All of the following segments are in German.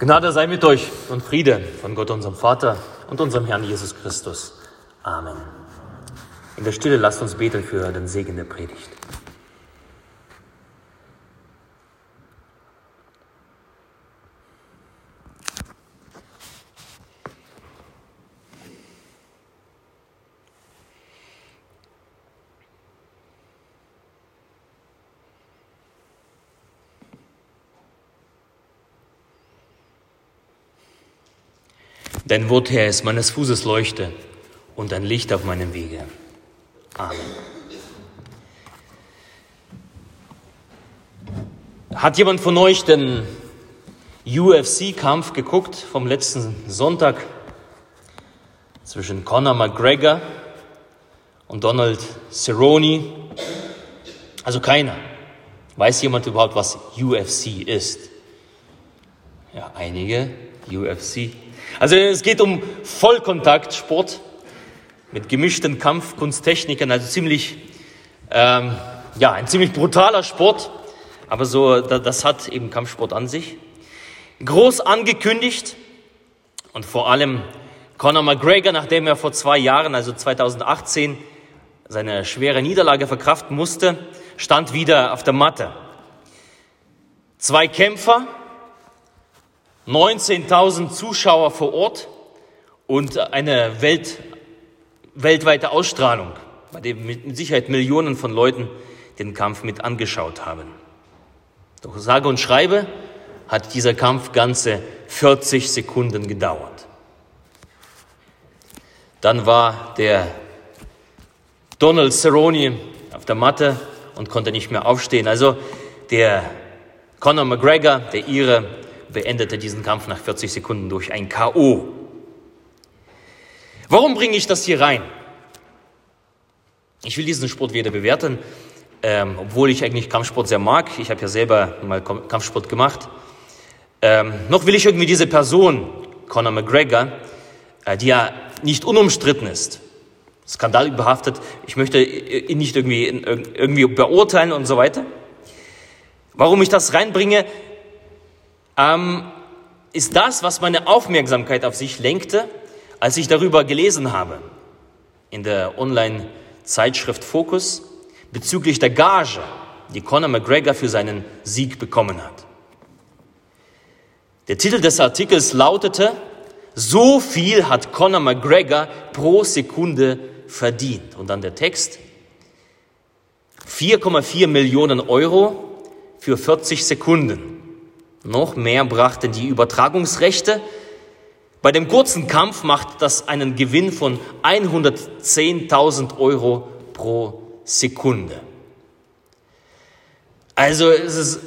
Gnade sei mit euch und Friede von Gott, unserem Vater und unserem Herrn Jesus Christus. Amen. In der Stille lasst uns beten für den Segen der Predigt. Dein Wort, Herr, ist meines Fußes Leuchte und ein Licht auf meinem Wege. Amen. Hat jemand von euch den UFC-Kampf geguckt vom letzten Sonntag zwischen Conor McGregor und Donald Cerrone? Also keiner. Weiß jemand überhaupt, was UFC ist? Ja, einige. UFC. Also es geht um Vollkontaktsport mit gemischten Kampfkunsttechniken, also ziemlich, ähm, ja, ein ziemlich brutaler Sport, aber so, das hat eben Kampfsport an sich. Groß angekündigt und vor allem Conor McGregor, nachdem er vor zwei Jahren, also 2018, seine schwere Niederlage verkraften musste, stand wieder auf der Matte. Zwei Kämpfer, 19.000 Zuschauer vor Ort und eine Welt, weltweite Ausstrahlung, bei dem mit Sicherheit Millionen von Leuten den Kampf mit angeschaut haben. Doch sage und schreibe, hat dieser Kampf ganze 40 Sekunden gedauert. Dann war der Donald Cerrone auf der Matte und konnte nicht mehr aufstehen. Also der Conor McGregor, der Ire, beendete diesen Kampf nach 40 Sekunden durch ein KO. Warum bringe ich das hier rein? Ich will diesen Sport weder bewerten, ähm, obwohl ich eigentlich Kampfsport sehr mag. Ich habe ja selber mal Kampfsport gemacht. Ähm, noch will ich irgendwie diese Person, Conor McGregor, äh, die ja nicht unumstritten ist, skandalbehaftet, ich möchte ihn nicht irgendwie, irgendwie beurteilen und so weiter. Warum ich das reinbringe, ähm, ist das, was meine Aufmerksamkeit auf sich lenkte, als ich darüber gelesen habe in der Online-Zeitschrift Focus bezüglich der Gage, die Conor McGregor für seinen Sieg bekommen hat. Der Titel des Artikels lautete, so viel hat Conor McGregor pro Sekunde verdient. Und dann der Text, 4,4 Millionen Euro für 40 Sekunden. Noch mehr brachten die Übertragungsrechte. Bei dem kurzen Kampf macht das einen Gewinn von 110.000 Euro pro Sekunde. Also es ist,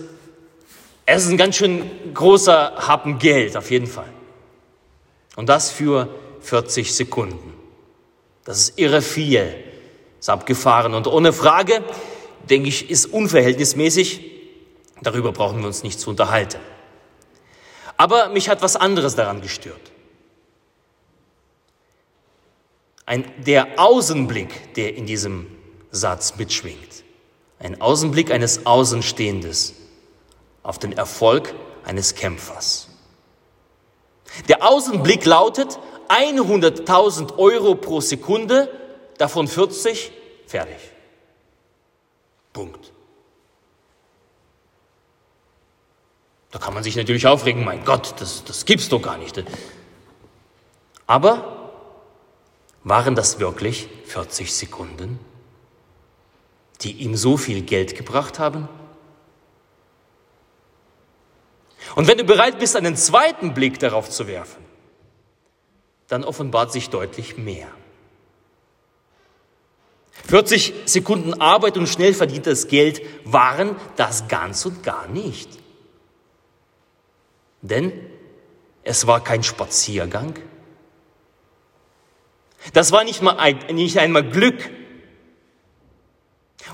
es ist ein ganz schön großer Happen Geld, auf jeden Fall. Und das für 40 Sekunden. Das ist irre viel. ist abgefahren. Und ohne Frage, denke ich, ist unverhältnismäßig Darüber brauchen wir uns nicht zu unterhalten. Aber mich hat was anderes daran gestört. Ein, der Außenblick, der in diesem Satz mitschwingt. Ein Außenblick eines Außenstehendes auf den Erfolg eines Kämpfers. Der Außenblick lautet 100.000 Euro pro Sekunde, davon 40, fertig. Punkt. Da kann man sich natürlich aufregen, mein Gott, das, das gibt's doch gar nicht. Aber waren das wirklich 40 Sekunden, die ihm so viel Geld gebracht haben? Und wenn du bereit bist, einen zweiten Blick darauf zu werfen, dann offenbart sich deutlich mehr. 40 Sekunden Arbeit und schnell verdientes Geld waren das ganz und gar nicht. Denn es war kein Spaziergang. Das war nicht, mal ein, nicht einmal Glück.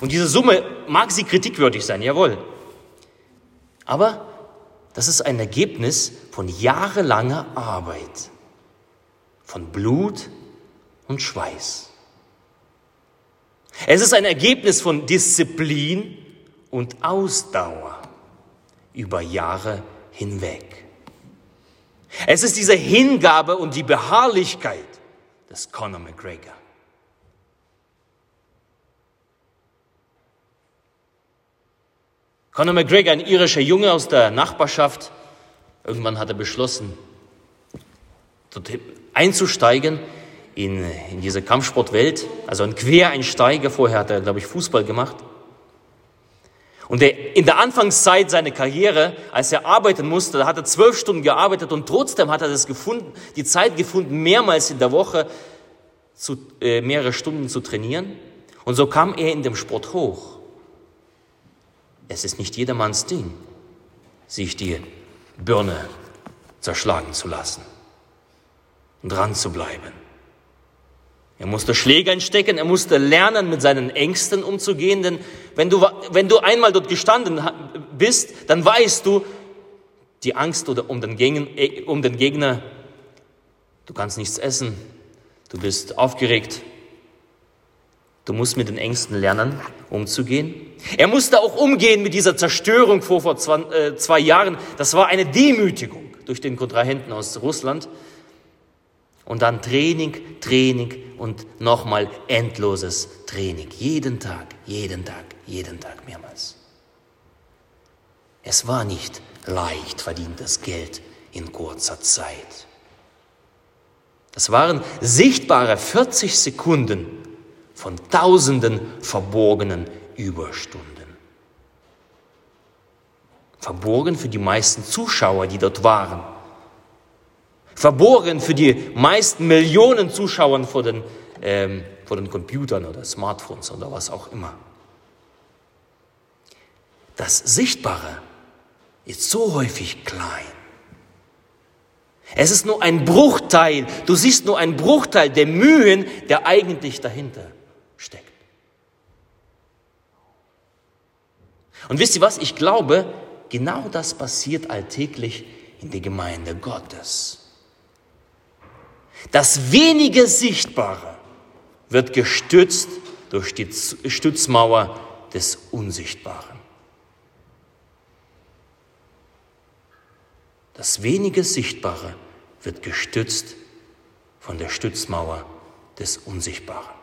Und diese Summe mag sie kritikwürdig sein, jawohl. Aber das ist ein Ergebnis von jahrelanger Arbeit, von Blut und Schweiß. Es ist ein Ergebnis von Disziplin und Ausdauer über Jahre hinweg. Es ist diese Hingabe und die Beharrlichkeit des Conor McGregor. Conor McGregor, ein irischer Junge aus der Nachbarschaft, irgendwann hat er beschlossen, einzusteigen in, in diese Kampfsportwelt. Also ein Quereinsteiger, vorher hat er, glaube ich, Fußball gemacht. Und der, in der Anfangszeit seiner Karriere, als er arbeiten musste, da hat er zwölf Stunden gearbeitet und trotzdem hat er das gefunden, die Zeit gefunden, mehrmals in der Woche zu, äh, mehrere Stunden zu trainieren. Und so kam er in dem Sport hoch. Es ist nicht jedermanns Ding, sich die Birne zerschlagen zu lassen und dran zu bleiben. Er musste Schläge einstecken, er musste lernen, mit seinen Ängsten umzugehen, denn wenn du, wenn du einmal dort gestanden bist, dann weißt du, die Angst um den, Gegner, um den Gegner, du kannst nichts essen, du bist aufgeregt, Du musst mit den Ängsten lernen, umzugehen. Er musste auch umgehen mit dieser Zerstörung vor, vor zwei, äh, zwei Jahren. Das war eine Demütigung durch den Kontrahenten aus Russland. Und dann Training, Training und nochmal endloses Training. Jeden Tag, jeden Tag, jeden Tag mehrmals. Es war nicht leicht verdientes Geld in kurzer Zeit. Das waren sichtbare 40 Sekunden von tausenden verborgenen Überstunden. Verborgen für die meisten Zuschauer, die dort waren. Verborgen für die meisten Millionen Zuschauer vor den, ähm, vor den Computern oder Smartphones oder was auch immer. Das Sichtbare ist so häufig klein. Es ist nur ein Bruchteil, du siehst nur einen Bruchteil der Mühen, der eigentlich dahinter steckt. Und wisst ihr was? Ich glaube, genau das passiert alltäglich in der Gemeinde Gottes. Das wenige Sichtbare wird gestützt durch die Stützmauer des Unsichtbaren. Das wenige Sichtbare wird gestützt von der Stützmauer des Unsichtbaren.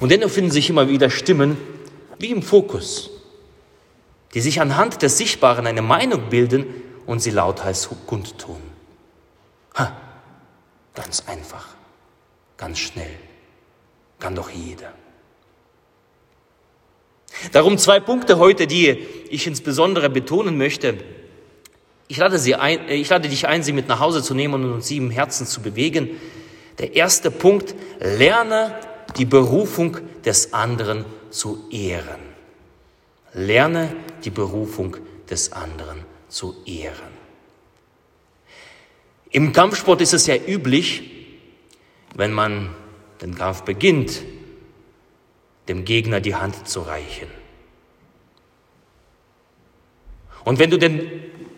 Und dennoch finden sich immer wieder Stimmen wie im Fokus, die sich anhand des Sichtbaren eine Meinung bilden und sie lauthals kundtun. Ha, ganz einfach, ganz schnell, kann doch jeder. Darum zwei Punkte heute, die ich insbesondere betonen möchte. Ich lade, sie ein, äh, ich lade dich ein, sie mit nach Hause zu nehmen und sie im Herzen zu bewegen. Der erste Punkt, lerne die Berufung des anderen zu ehren. Lerne die Berufung des anderen zu ehren. Im Kampfsport ist es ja üblich, wenn man den Kampf beginnt, dem Gegner die Hand zu reichen. Und wenn du den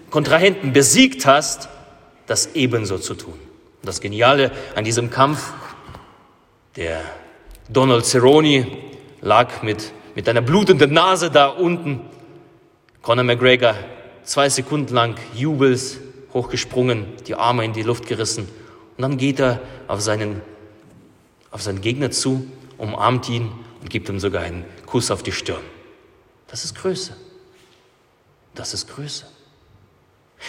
Kontrahenten besiegt hast, das ebenso zu tun. Das Geniale an diesem Kampf, der Donald Cerrone lag mit, mit einer blutenden Nase da unten. Conor McGregor zwei Sekunden lang jubels hochgesprungen, die Arme in die Luft gerissen. Und dann geht er auf seinen, auf seinen Gegner zu, umarmt ihn und gibt ihm sogar einen Kuss auf die Stirn. Das ist Größe. Das ist Größe.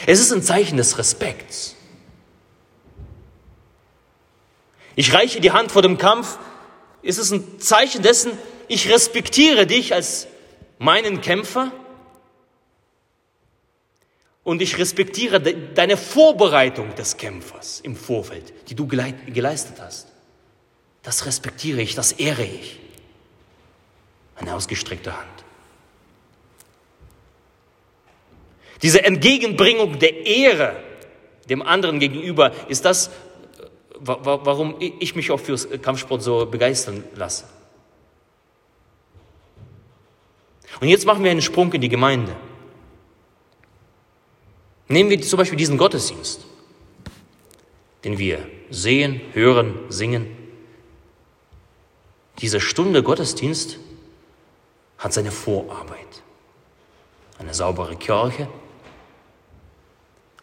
Es ist ein Zeichen des Respekts. Ich reiche die Hand vor dem Kampf ist es ein Zeichen dessen, ich respektiere dich als meinen Kämpfer und ich respektiere deine Vorbereitung des Kämpfers im Vorfeld, die du geleistet hast. Das respektiere ich, das ehre ich. Eine ausgestreckte Hand. Diese Entgegenbringung der Ehre dem anderen gegenüber ist das, warum ich mich auch fürs Kampfsport so begeistern lasse. Und jetzt machen wir einen Sprung in die Gemeinde. Nehmen wir zum Beispiel diesen Gottesdienst, den wir sehen, hören, singen. Diese Stunde Gottesdienst hat seine Vorarbeit. Eine saubere Kirche,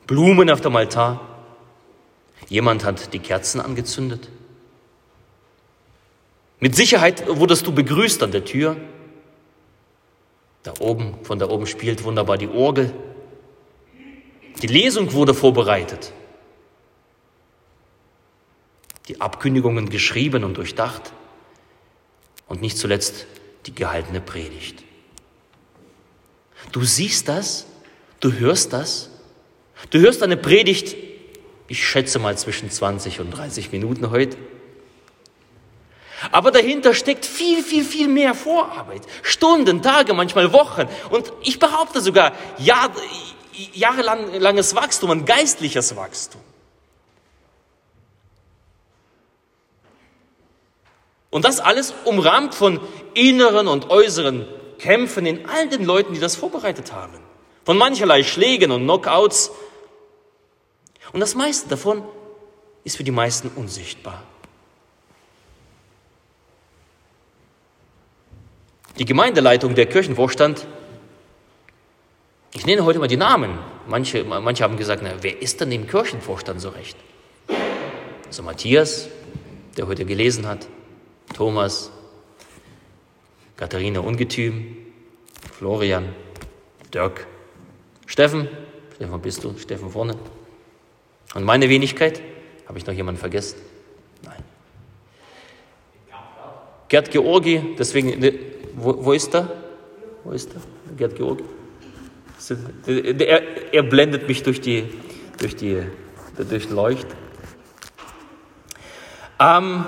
Blumen auf dem Altar. Jemand hat die Kerzen angezündet. Mit Sicherheit wurdest du begrüßt an der Tür. Da oben, von da oben spielt wunderbar die Orgel. Die Lesung wurde vorbereitet. Die Abkündigungen geschrieben und durchdacht. Und nicht zuletzt die gehaltene Predigt. Du siehst das, du hörst das, du hörst eine Predigt, ich schätze mal zwischen 20 und 30 Minuten heute. Aber dahinter steckt viel, viel, viel mehr Vorarbeit. Stunden, Tage, manchmal Wochen. Und ich behaupte sogar Jahr, jahrelanges Wachstum, ein geistliches Wachstum. Und das alles umrahmt von inneren und äußeren Kämpfen in all den Leuten, die das vorbereitet haben. Von mancherlei Schlägen und Knockouts. Und das meiste davon ist für die meisten unsichtbar. Die Gemeindeleitung, der Kirchenvorstand, ich nenne heute mal die Namen. Manche, manche haben gesagt, na, wer ist denn im Kirchenvorstand so recht? Also Matthias, der heute gelesen hat, Thomas, Katharina Ungetüm, Florian, Dirk, Steffen, Steffen bist du, Steffen vorne. Und meine Wenigkeit, habe ich noch jemanden vergessen? Nein. Gerd Georgi, deswegen, ne, wo, wo ist er? Wo ist er? Gerd Georgi? Er, er blendet mich durch die, durch die, durch Leucht. Ähm,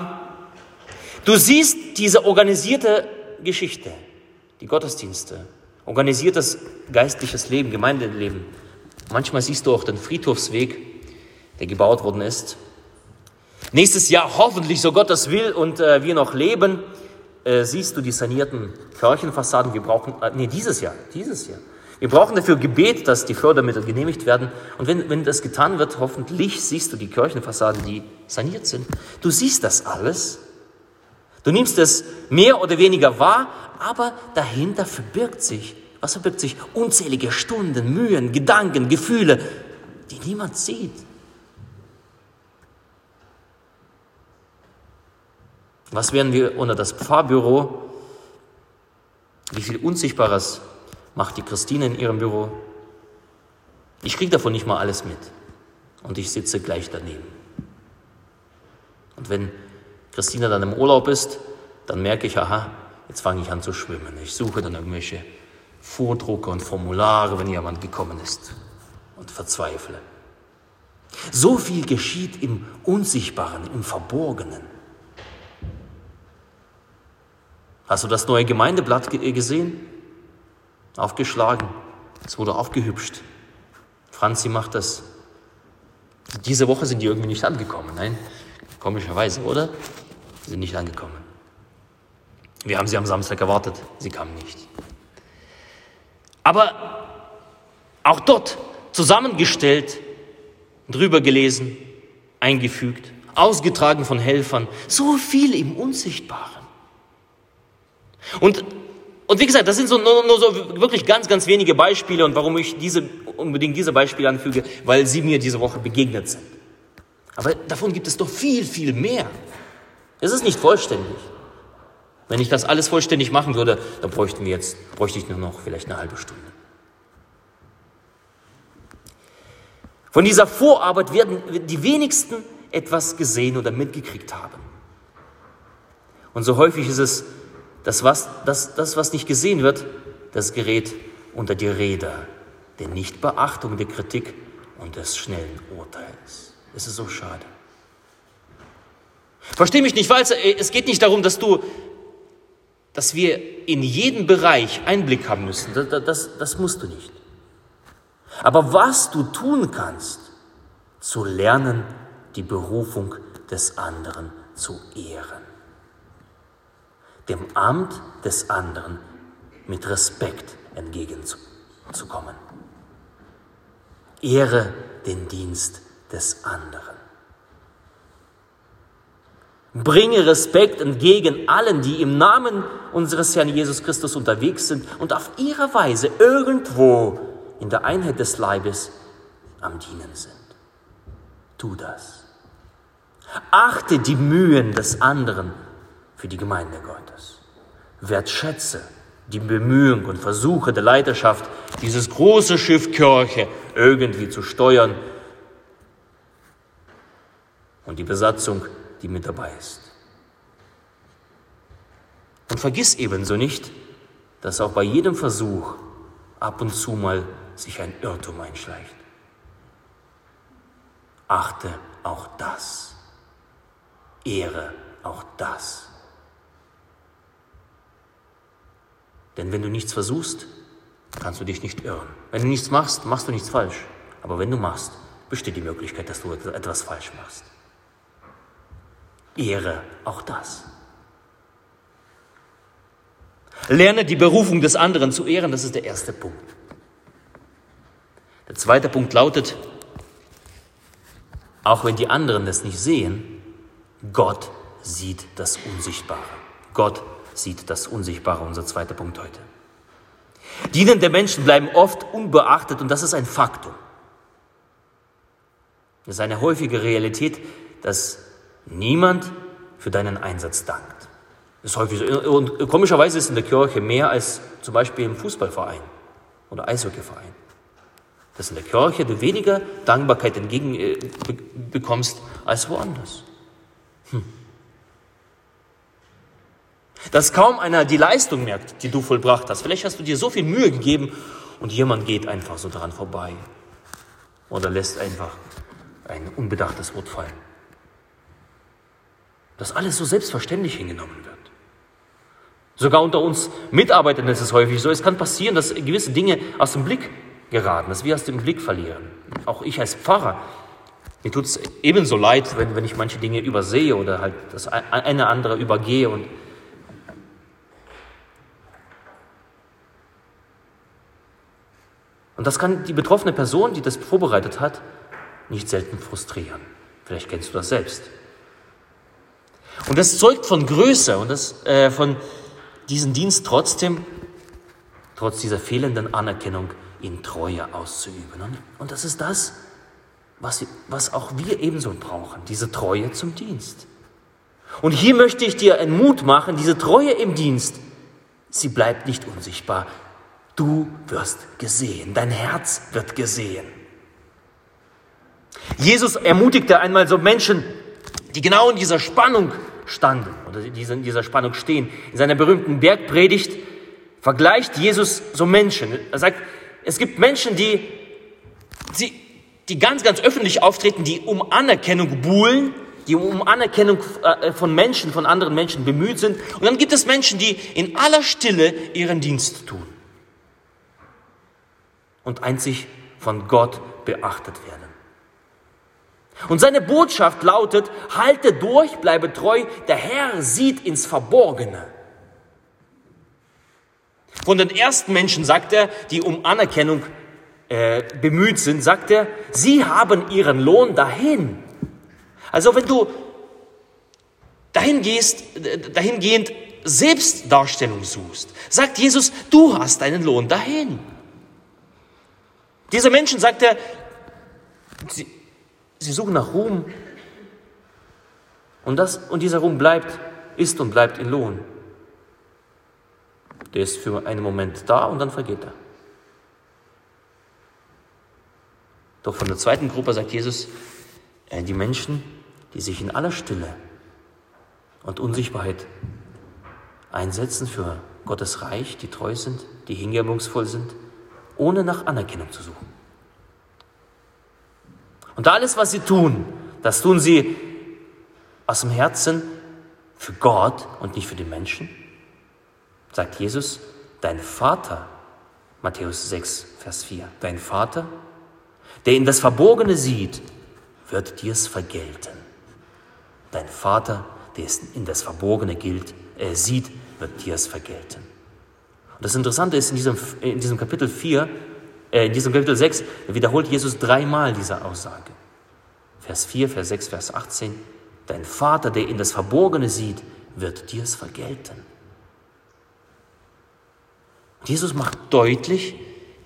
Du siehst diese organisierte Geschichte, die Gottesdienste, organisiertes geistliches Leben, Gemeindeleben. Manchmal siehst du auch den Friedhofsweg, der gebaut worden ist. Nächstes Jahr, hoffentlich, so Gott das will und äh, wir noch leben, äh, siehst du die sanierten Kirchenfassaden. Wir brauchen, äh, nee, dieses Jahr, dieses Jahr. Wir brauchen dafür Gebet, dass die Fördermittel genehmigt werden. Und wenn, wenn das getan wird, hoffentlich siehst du die Kirchenfassaden, die saniert sind. Du siehst das alles Du nimmst es mehr oder weniger wahr, aber dahinter verbirgt sich, was verbirgt sich? Unzählige Stunden, Mühen, Gedanken, Gefühle, die niemand sieht. Was werden wir unter das Pfarrbüro? Wie viel Unsichtbares macht die Christine in ihrem Büro? Ich kriege davon nicht mal alles mit. Und ich sitze gleich daneben. Und wenn Christina dann im Urlaub ist, dann merke ich, aha, jetzt fange ich an zu schwimmen. Ich suche dann irgendwelche Vordrucke und Formulare, wenn jemand gekommen ist und verzweifle. So viel geschieht im Unsichtbaren, im Verborgenen. Hast du das neue Gemeindeblatt gesehen? Aufgeschlagen. Es wurde aufgehübscht. Franzi macht das. Diese Woche sind die irgendwie nicht angekommen. Nein, komischerweise, oder? Sie sind nicht angekommen. Wir haben sie am Samstag erwartet, sie kamen nicht. Aber auch dort zusammengestellt, drüber gelesen, eingefügt, ausgetragen von Helfern, so viel im Unsichtbaren. Und, und wie gesagt, das sind so, nur, nur so wirklich ganz, ganz wenige Beispiele und warum ich diese, unbedingt diese Beispiele anfüge, weil sie mir diese Woche begegnet sind. Aber davon gibt es doch viel, viel mehr. Es ist nicht vollständig. Wenn ich das alles vollständig machen würde, dann bräuchten wir jetzt, bräuchte ich nur noch vielleicht eine halbe Stunde. Von dieser Vorarbeit werden die wenigsten etwas gesehen oder mitgekriegt haben. Und so häufig ist es, das was, das, das, was nicht gesehen wird, das gerät unter die Räder der Nichtbeachtung der Kritik und des schnellen Urteils. Es ist so schade. Versteh mich nicht falsch, äh, es geht nicht darum, dass du, dass wir in jeden Bereich Einblick haben müssen. Das, das, das musst du nicht. Aber was du tun kannst, zu lernen, die Berufung des anderen zu ehren. Dem Amt des anderen mit Respekt entgegenzukommen. Ehre den Dienst des anderen. Bringe Respekt entgegen allen, die im Namen unseres Herrn Jesus Christus unterwegs sind und auf ihre Weise irgendwo in der Einheit des Leibes am Dienen sind. Tu das. Achte die Mühen des anderen für die Gemeinde Gottes. Wertschätze die Bemühungen und Versuche der Leiterschaft, dieses große Schiff Kirche irgendwie zu steuern und die Besatzung, die mit dabei ist. Und vergiss ebenso nicht, dass auch bei jedem Versuch ab und zu mal sich ein Irrtum einschleicht. Achte auch das. Ehre auch das. Denn wenn du nichts versuchst, kannst du dich nicht irren. Wenn du nichts machst, machst du nichts falsch. Aber wenn du machst, besteht die Möglichkeit, dass du etwas falsch machst. Ehre auch das. Lerne die Berufung des anderen zu ehren, das ist der erste Punkt. Der zweite Punkt lautet, auch wenn die anderen das nicht sehen, Gott sieht das Unsichtbare. Gott sieht das Unsichtbare, unser zweiter Punkt heute. Dienende Menschen bleiben oft unbeachtet und das ist ein Faktum. Es ist eine häufige Realität, dass niemand für deinen Einsatz dankt. Das ist häufig so. Und komischerweise ist in der Kirche mehr als zum Beispiel im Fußballverein oder Eishockeyverein. Dass in der Kirche du weniger Dankbarkeit entgegenbekommst äh, als woanders. Hm dass kaum einer die Leistung merkt, die du vollbracht hast. Vielleicht hast du dir so viel Mühe gegeben und jemand geht einfach so daran vorbei oder lässt einfach ein unbedachtes Wort fallen. Dass alles so selbstverständlich hingenommen wird. Sogar unter uns Mitarbeitern ist es häufig so. Es kann passieren, dass gewisse Dinge aus dem Blick geraten, dass wir aus dem Blick verlieren. Auch ich als Pfarrer, mir tut es ebenso leid, wenn, wenn ich manche Dinge übersehe oder halt das eine andere übergehe und Und das kann die betroffene Person, die das vorbereitet hat, nicht selten frustrieren. Vielleicht kennst du das selbst. Und das zeugt von Größe und das, äh, von diesem Dienst trotzdem, trotz dieser fehlenden Anerkennung, in Treue auszuüben. Und, und das ist das, was, was auch wir ebenso brauchen, diese Treue zum Dienst. Und hier möchte ich dir einen Mut machen, diese Treue im Dienst, sie bleibt nicht unsichtbar. Du wirst gesehen, dein Herz wird gesehen. Jesus ermutigte einmal so Menschen, die genau in dieser Spannung standen oder die in dieser Spannung stehen. In seiner berühmten Bergpredigt vergleicht Jesus so Menschen. Er sagt, es gibt Menschen, die, die, die ganz, ganz öffentlich auftreten, die um Anerkennung buhlen, die um Anerkennung äh, von Menschen, von anderen Menschen bemüht sind. Und dann gibt es Menschen, die in aller Stille ihren Dienst tun und einzig von Gott beachtet werden. Und seine Botschaft lautet, halte durch, bleibe treu, der Herr sieht ins Verborgene. Von den ersten Menschen sagt er, die um Anerkennung äh, bemüht sind, sagt er, sie haben ihren Lohn dahin. Also wenn du dahin gehst, dahingehend Selbstdarstellung suchst, sagt Jesus, du hast deinen Lohn dahin. Diese Menschen, sagt er, sie, sie suchen nach Ruhm. Und, das, und dieser Ruhm bleibt, ist und bleibt in Lohn. Der ist für einen Moment da und dann vergeht er. Doch von der zweiten Gruppe sagt Jesus, äh, die Menschen, die sich in aller Stille und Unsichtbarkeit einsetzen für Gottes Reich, die treu sind, die hingebungsvoll sind, ohne nach Anerkennung zu suchen. Und alles, was sie tun, das tun sie aus dem Herzen für Gott und nicht für die Menschen. Sagt Jesus, dein Vater, Matthäus 6, Vers 4, dein Vater, der in das Verborgene sieht, wird dir es vergelten. Dein Vater, der es in das Verborgene gilt, er sieht, wird dir es vergelten. Und das Interessante ist, in diesem, in diesem Kapitel 4, äh, in diesem Kapitel 6, wiederholt Jesus dreimal diese Aussage. Vers 4, Vers 6, Vers 18. Dein Vater, der in das Verborgene sieht, wird dir es vergelten. Und Jesus macht deutlich,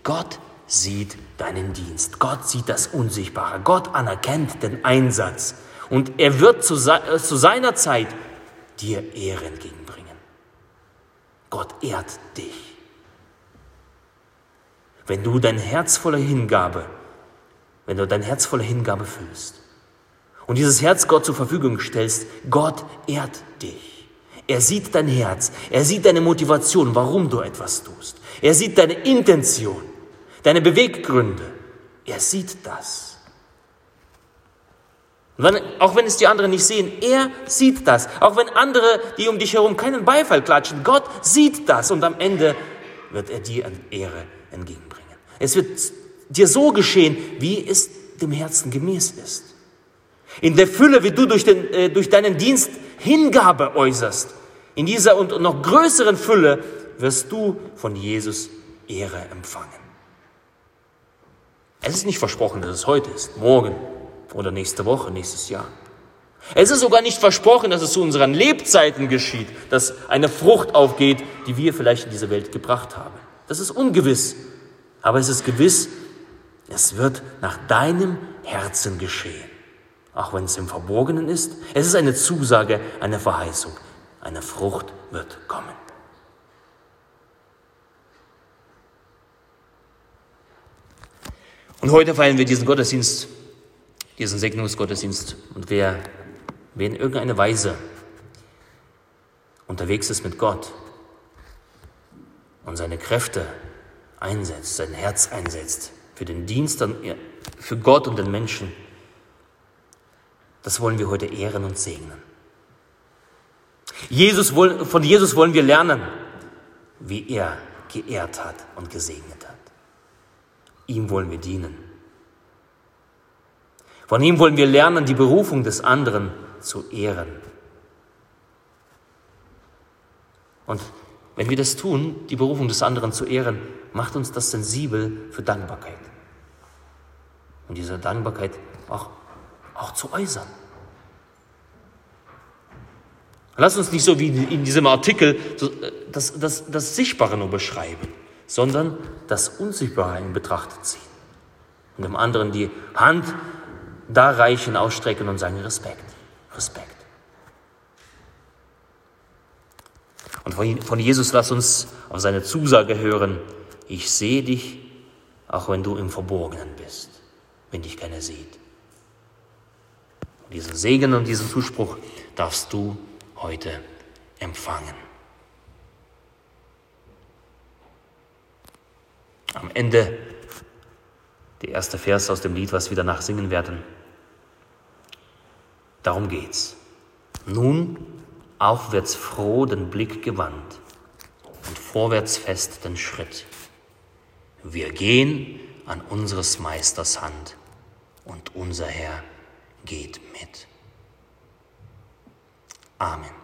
Gott sieht deinen Dienst. Gott sieht das Unsichtbare. Gott anerkennt den Einsatz. Und er wird zu, äh, zu seiner Zeit dir Ehre entgegenbringen. Gott ehrt dich. Wenn du dein Herz voller Hingabe, wenn du dein Herz voller Hingabe füllst und dieses Herz Gott zur Verfügung stellst, Gott ehrt dich. Er sieht dein Herz, er sieht deine Motivation, warum du etwas tust. Er sieht deine Intention, deine Beweggründe. Er sieht das. Wenn, auch wenn es die anderen nicht sehen, er sieht das. Auch wenn andere, die um dich herum keinen Beifall klatschen, Gott sieht das und am Ende wird er dir Ehre entgegenbringen. Es wird dir so geschehen, wie es dem Herzen gemäß ist. In der Fülle, wie du durch, den, äh, durch deinen Dienst Hingabe äußerst, in dieser und noch größeren Fülle wirst du von Jesus Ehre empfangen. Es ist nicht versprochen, dass es heute ist, morgen oder nächste Woche, nächstes Jahr. Es ist sogar nicht versprochen, dass es zu unseren Lebzeiten geschieht, dass eine Frucht aufgeht, die wir vielleicht in diese Welt gebracht haben. Das ist ungewiss. Aber es ist gewiss, es wird nach deinem Herzen geschehen. Auch wenn es im Verborgenen ist. Es ist eine Zusage, eine Verheißung. Eine Frucht wird kommen. Und heute feiern wir diesen Gottesdienst diesen Segnungsgottesdienst. Und wer, wer in irgendeiner Weise unterwegs ist mit Gott und seine Kräfte einsetzt, sein Herz einsetzt für den Dienst für Gott und den Menschen, das wollen wir heute ehren und segnen. Jesus, von Jesus wollen wir lernen, wie er geehrt hat und gesegnet hat. Ihm wollen wir dienen. Von ihm wollen wir lernen, die Berufung des anderen zu ehren. Und wenn wir das tun, die Berufung des anderen zu ehren, macht uns das sensibel für Dankbarkeit. Und diese Dankbarkeit auch, auch zu äußern. Lass uns nicht so wie in diesem Artikel das, das, das Sichtbare nur beschreiben, sondern das Unsichtbare in Betracht ziehen. Und dem anderen die Hand da reichen, ausstrecken und sagen Respekt, Respekt. Und von Jesus lass uns auf seine Zusage hören, ich sehe dich, auch wenn du im Verborgenen bist, wenn dich keiner sieht. Und diesen Segen und diesen Zuspruch darfst du heute empfangen. Am Ende der erste Vers aus dem Lied, was wir danach singen werden. Darum geht's. Nun aufwärts froh den Blick gewandt und vorwärts fest den Schritt. Wir gehen an unseres Meisters Hand und unser Herr geht mit. Amen.